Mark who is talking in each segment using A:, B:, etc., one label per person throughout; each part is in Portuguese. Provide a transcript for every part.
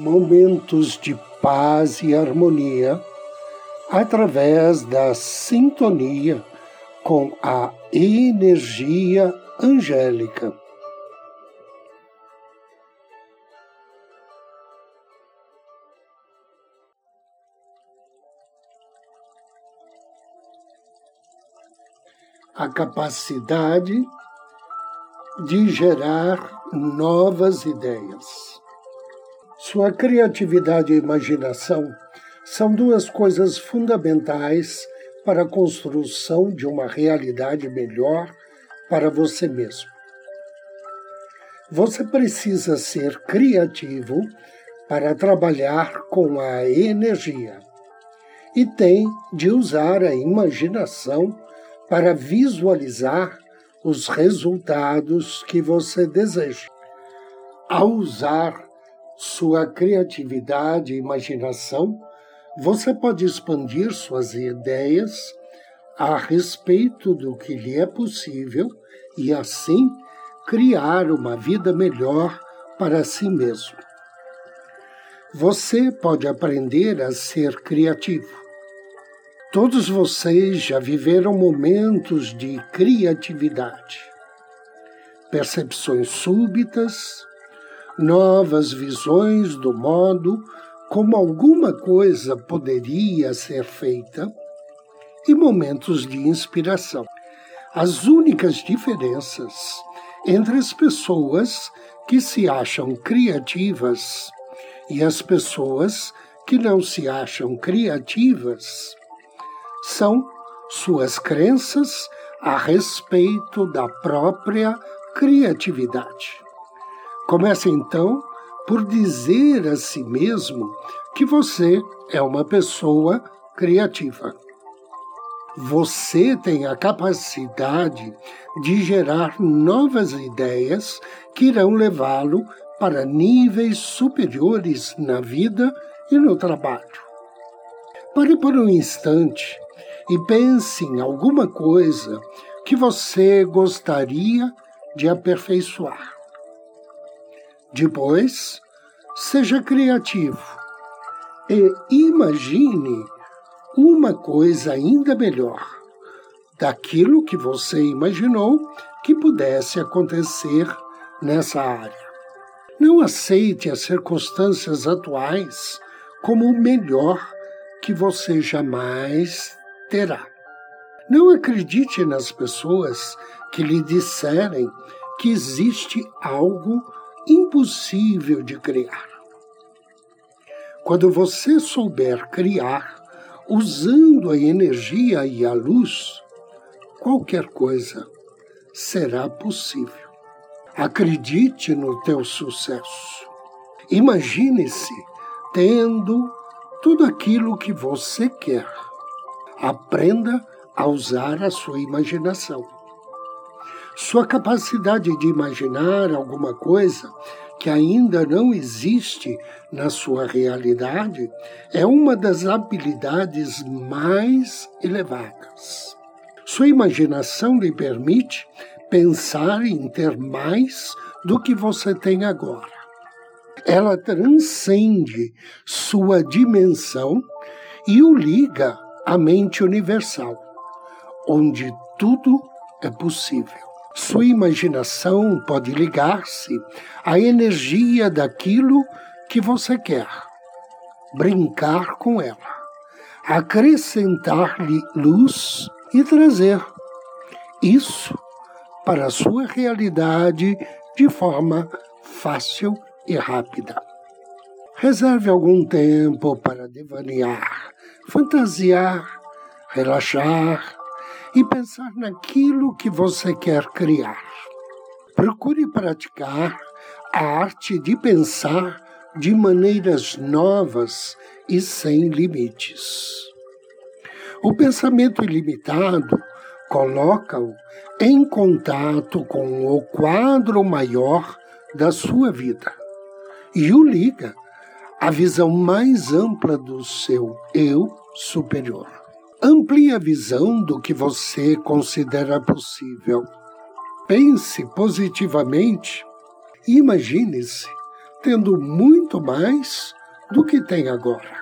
A: momentos de paz e harmonia através da sintonia com a energia angélica. A capacidade de gerar novas ideias. Sua criatividade e imaginação são duas coisas fundamentais para a construção de uma realidade melhor para você mesmo. Você precisa ser criativo para trabalhar com a energia e tem de usar a imaginação para visualizar os resultados que você deseja. Ao usar sua criatividade e imaginação, você pode expandir suas ideias a respeito do que lhe é possível e, assim, criar uma vida melhor para si mesmo. Você pode aprender a ser criativo. Todos vocês já viveram momentos de criatividade, percepções súbitas, novas visões do modo como alguma coisa poderia ser feita e momentos de inspiração. As únicas diferenças entre as pessoas que se acham criativas e as pessoas que não se acham criativas são suas crenças a respeito da própria criatividade. Comece então por dizer a si mesmo que você é uma pessoa criativa. Você tem a capacidade de gerar novas ideias que irão levá-lo para níveis superiores na vida e no trabalho. Pare por um instante e pense em alguma coisa que você gostaria de aperfeiçoar. Depois, seja criativo e imagine uma coisa ainda melhor daquilo que você imaginou que pudesse acontecer nessa área. Não aceite as circunstâncias atuais como o melhor que você jamais terá. Não acredite nas pessoas que lhe disserem que existe algo impossível de criar. Quando você souber criar, usando a energia e a luz, qualquer coisa será possível. Acredite no teu sucesso. Imagine-se tendo tudo aquilo que você quer. Aprenda a usar a sua imaginação. Sua capacidade de imaginar alguma coisa que ainda não existe na sua realidade é uma das habilidades mais elevadas. Sua imaginação lhe permite pensar em ter mais do que você tem agora. Ela transcende sua dimensão e o liga à mente universal, onde tudo é possível. Sua imaginação pode ligar-se à energia daquilo que você quer, brincar com ela, acrescentar-lhe luz e trazer isso para a sua realidade de forma fácil e rápida. Reserve algum tempo para devanear, fantasiar, relaxar e pensar naquilo que você quer criar. Procure praticar a arte de pensar de maneiras novas e sem limites. O pensamento ilimitado coloca-o em contato com o quadro maior da sua vida e o liga à visão mais ampla do seu eu superior. Amplie a visão do que você considera possível. Pense positivamente e imagine-se tendo muito mais do que tem agora.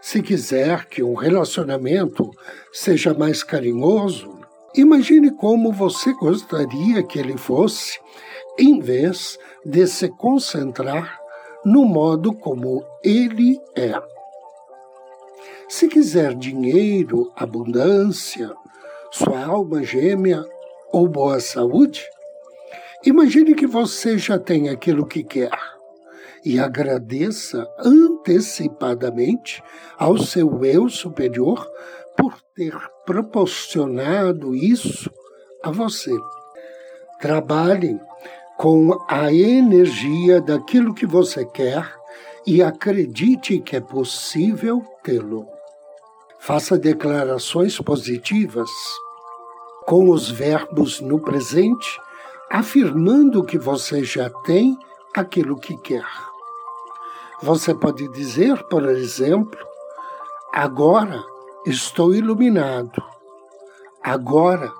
A: Se quiser que um relacionamento seja mais carinhoso, imagine como você gostaria que ele fosse, em vez de se concentrar no modo como ele é. Se quiser dinheiro, abundância, sua alma gêmea ou boa saúde, imagine que você já tem aquilo que quer e agradeça antecipadamente ao seu eu superior por ter proporcionado isso a você. Trabalhe com a energia daquilo que você quer e acredite que é possível tê-lo. Faça declarações positivas com os verbos no presente, afirmando que você já tem aquilo que quer. Você pode dizer, por exemplo, agora estou iluminado, agora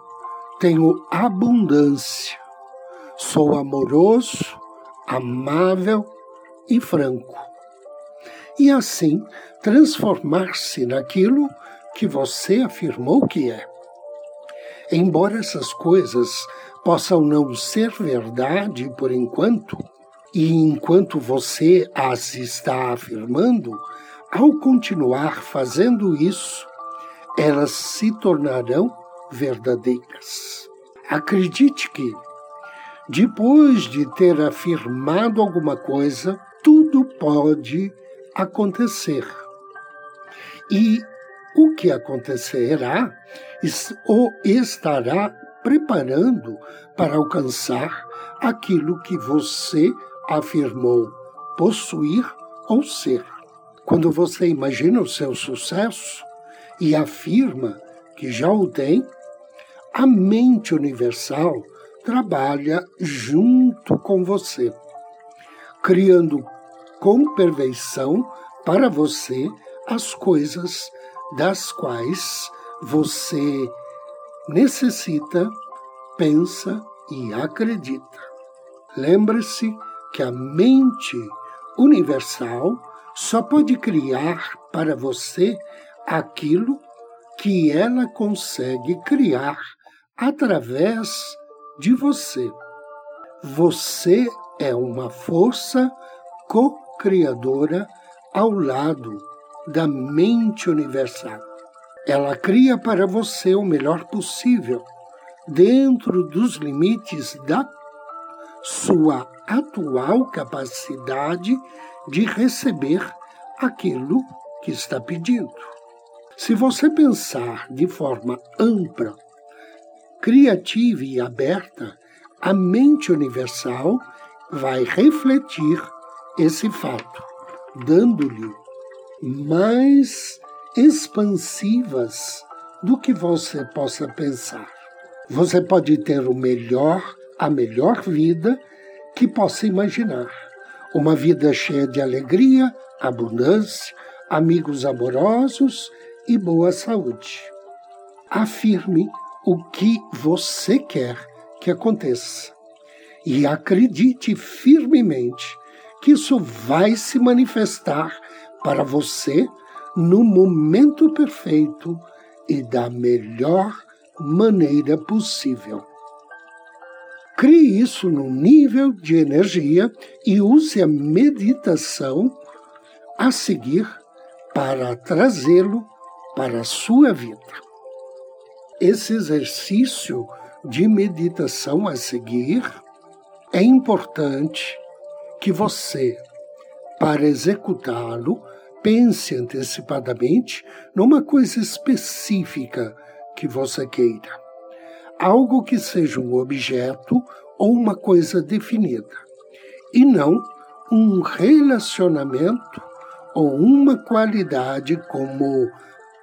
A: tenho abundância, sou amoroso, amável e franco. E assim transformar-se naquilo que você afirmou que é. Embora essas coisas possam não ser verdade por enquanto, e enquanto você as está afirmando, ao continuar fazendo isso, elas se tornarão verdadeiras. Acredite que, depois de ter afirmado alguma coisa, tudo pode acontecer. E o que acontecerá o estará preparando para alcançar aquilo que você afirmou possuir ou ser. Quando você imagina o seu sucesso e afirma que já o tem, a mente universal trabalha junto com você, criando com perfeição para você as coisas das quais você necessita, pensa e acredita. Lembre-se que a mente universal só pode criar para você aquilo que ela consegue criar através de você. Você é uma força co-criadora ao lado da mente universal. Ela cria para você o melhor possível, dentro dos limites da sua atual capacidade de receber aquilo que está pedindo. Se você pensar de forma ampla, criativa e aberta, a mente universal vai refletir esse fato, dando-lhe mais expansivas do que você possa pensar. Você pode ter o melhor a melhor vida que possa imaginar. Uma vida cheia de alegria, abundância, amigos amorosos e boa saúde. Afirme o que você quer que aconteça e acredite firmemente que isso vai se manifestar para você no momento perfeito e da melhor maneira possível. Crie isso num nível de energia e use a meditação a seguir para trazê-lo para a sua vida. Esse exercício de meditação a seguir é importante que você, para executá-lo, pense antecipadamente numa coisa específica que você queira algo que seja um objeto ou uma coisa definida, e não um relacionamento ou uma qualidade como,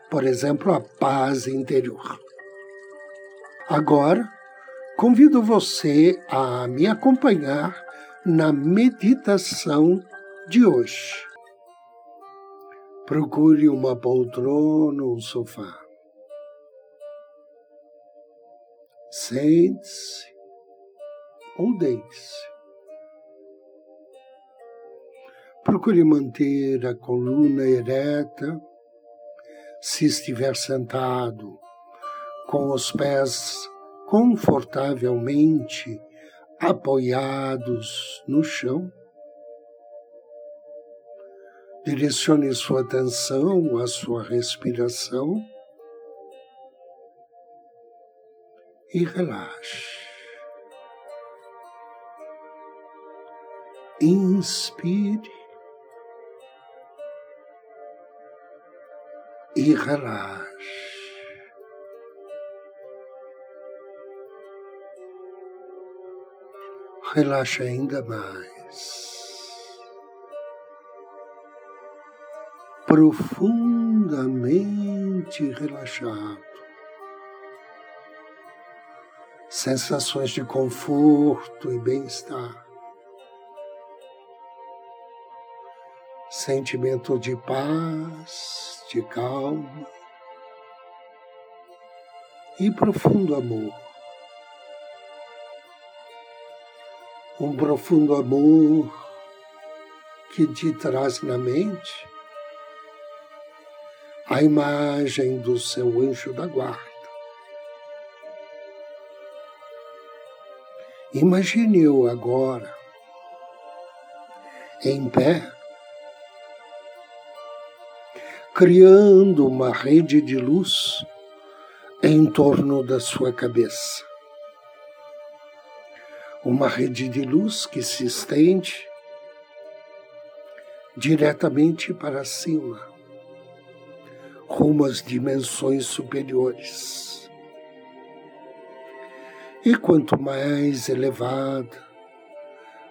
A: por exemplo, a paz interior. Agora, convido você a me acompanhar na meditação de hoje. Procure uma poltrona ou um sofá. Sente-se ou deite-se. Procure manter a coluna ereta. Se estiver sentado, com os pés confortavelmente apoiados no chão. Direcione sua atenção à sua respiração e relaxe. Inspire e relaxe. Relaxe ainda mais. Profundamente relaxado. Sensações de conforto e bem-estar. Sentimento de paz de calma e profundo amor. Um profundo amor que te traz na mente a imagem do seu anjo da guarda. Imagine-o agora em pé criando uma rede de luz em torno da sua cabeça. Uma rede de luz que se estende diretamente para cima, rumo às dimensões superiores. E quanto mais elevada,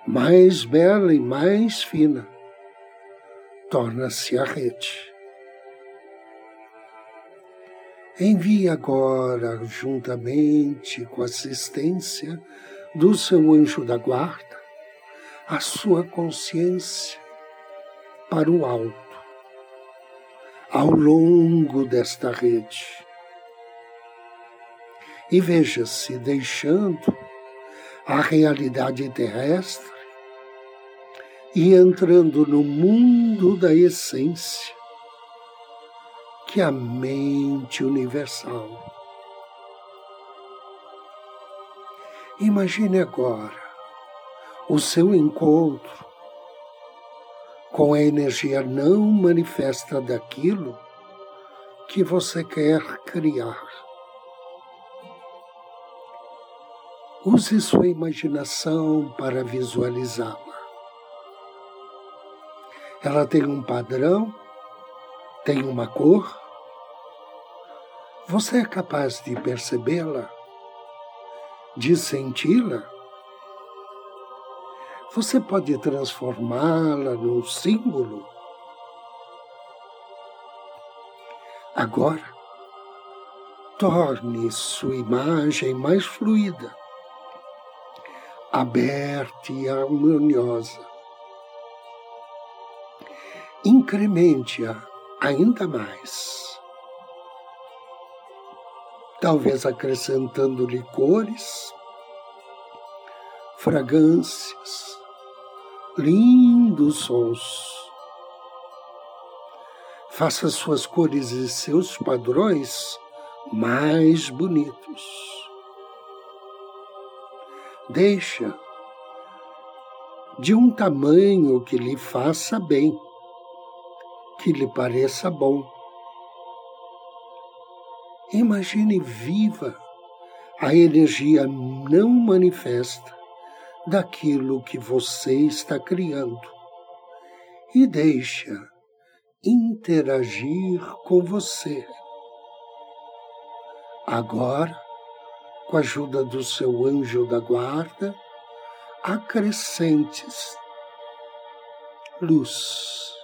A: mais bela e mais fina torna-se a rede. Envie agora, juntamente com assistência do seu anjo da guarda, a sua consciência para o alto, ao longo desta rede. E veja-se deixando a realidade terrestre e entrando no mundo da essência que a mente universal. Imagine agora o seu encontro com a energia não manifesta daquilo que você quer criar. Use sua imaginação para visualizá-la. Ela tem um padrão, tem uma cor, você é capaz de percebê-la? De senti-la? Você pode transformá-la num símbolo? Agora, torne sua imagem mais fluida, aberta e harmoniosa. Incremente-a ainda mais talvez acrescentando licores, fragrâncias, lindos sons. Faça suas cores e seus padrões mais bonitos. Deixa de um tamanho que lhe faça bem, que lhe pareça bom Imagine viva a energia não manifesta daquilo que você está criando e deixa interagir com você. Agora, com a ajuda do seu anjo da guarda, acrescentes luz.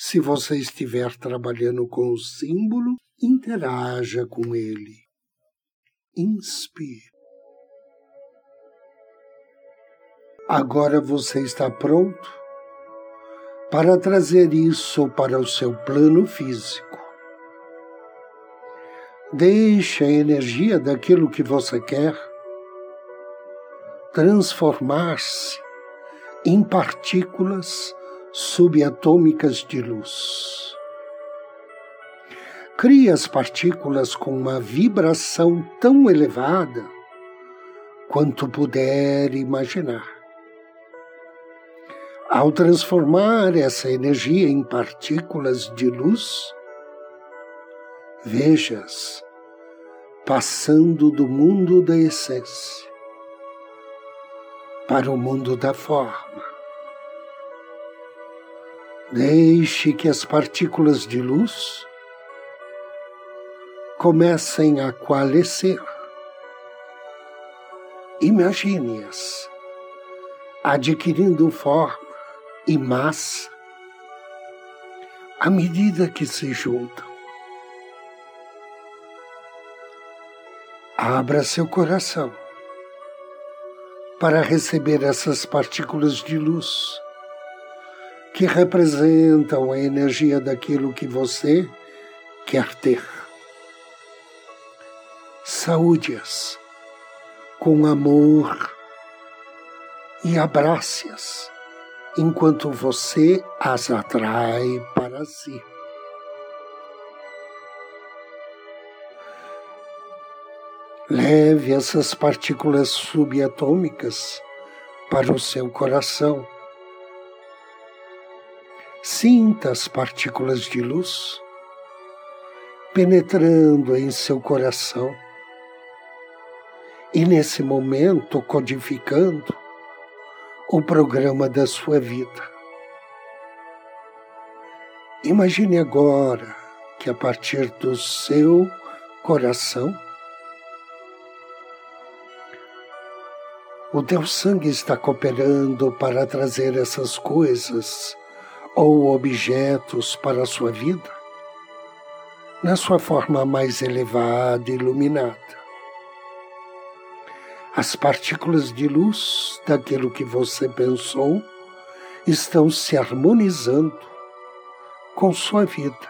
A: Se você estiver trabalhando com o símbolo, interaja com ele. Inspire. Agora você está pronto para trazer isso para o seu plano físico. Deixe a energia daquilo que você quer transformar-se em partículas subatômicas de luz. Crie as partículas com uma vibração tão elevada quanto puder imaginar. Ao transformar essa energia em partículas de luz, vejas passando do mundo da essência para o mundo da forma. Deixe que as partículas de luz comecem a coalescer. Imagine-as adquirindo forma e massa à medida que se juntam. Abra seu coração para receber essas partículas de luz que representam a energia daquilo que você quer ter. Saúde-as com amor e abrace-as enquanto você as atrai para si. Leve essas partículas subatômicas para o seu coração. Sinta as partículas de luz penetrando em seu coração e, nesse momento, codificando o programa da sua vida. Imagine agora que a partir do seu coração, o teu sangue está cooperando para trazer essas coisas ou objetos para a sua vida? Na sua forma mais elevada e iluminada. As partículas de luz daquilo que você pensou estão se harmonizando com sua vida,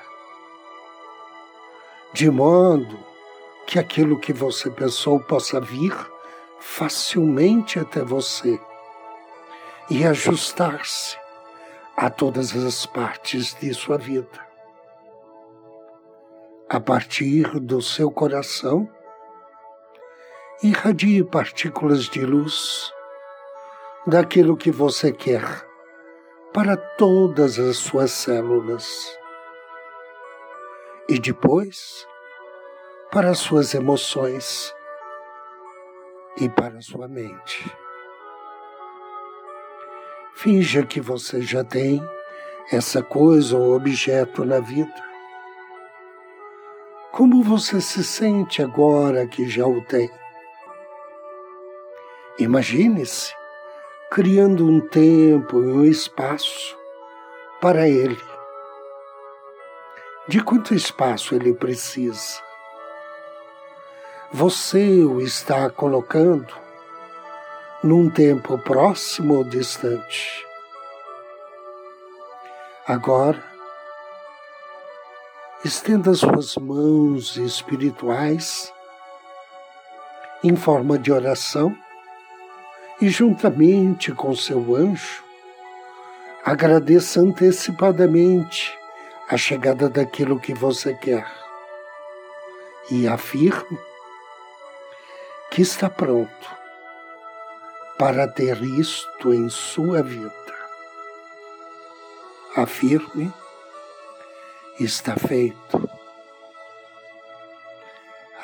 A: de modo que aquilo que você pensou possa vir facilmente até você e ajustar-se a todas as partes de sua vida. A partir do seu coração, irradie partículas de luz daquilo que você quer para todas as suas células. E depois, para as suas emoções e para sua mente. Finja que você já tem essa coisa ou objeto na vida. Como você se sente agora que já o tem? Imagine-se criando um tempo e um espaço para ele. De quanto espaço ele precisa? Você o está colocando num tempo próximo ou distante? Agora, estenda suas mãos espirituais em forma de oração e, juntamente com seu anjo, agradeça antecipadamente a chegada daquilo que você quer e afirme que está pronto para ter isto em sua vida. Afirme, está feito.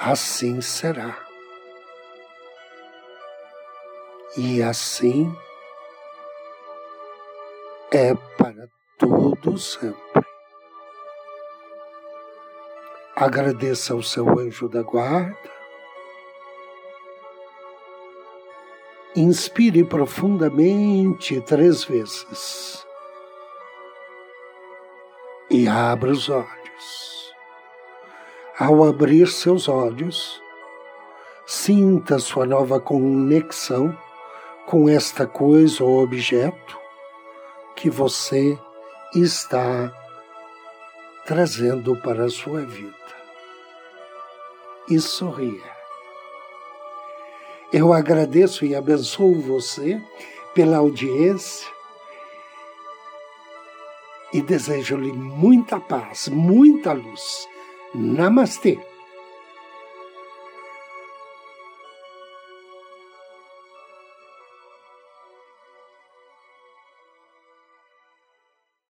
A: Assim será. E assim é para todo sempre. Agradeça ao seu anjo da guarda Inspire profundamente três vezes e abra os olhos. Ao abrir seus olhos, sinta sua nova conexão com esta coisa ou objeto que você está trazendo para a sua vida. E sorria. Eu agradeço e abençoo você pela audiência e desejo-lhe muita paz, muita luz. Namastê.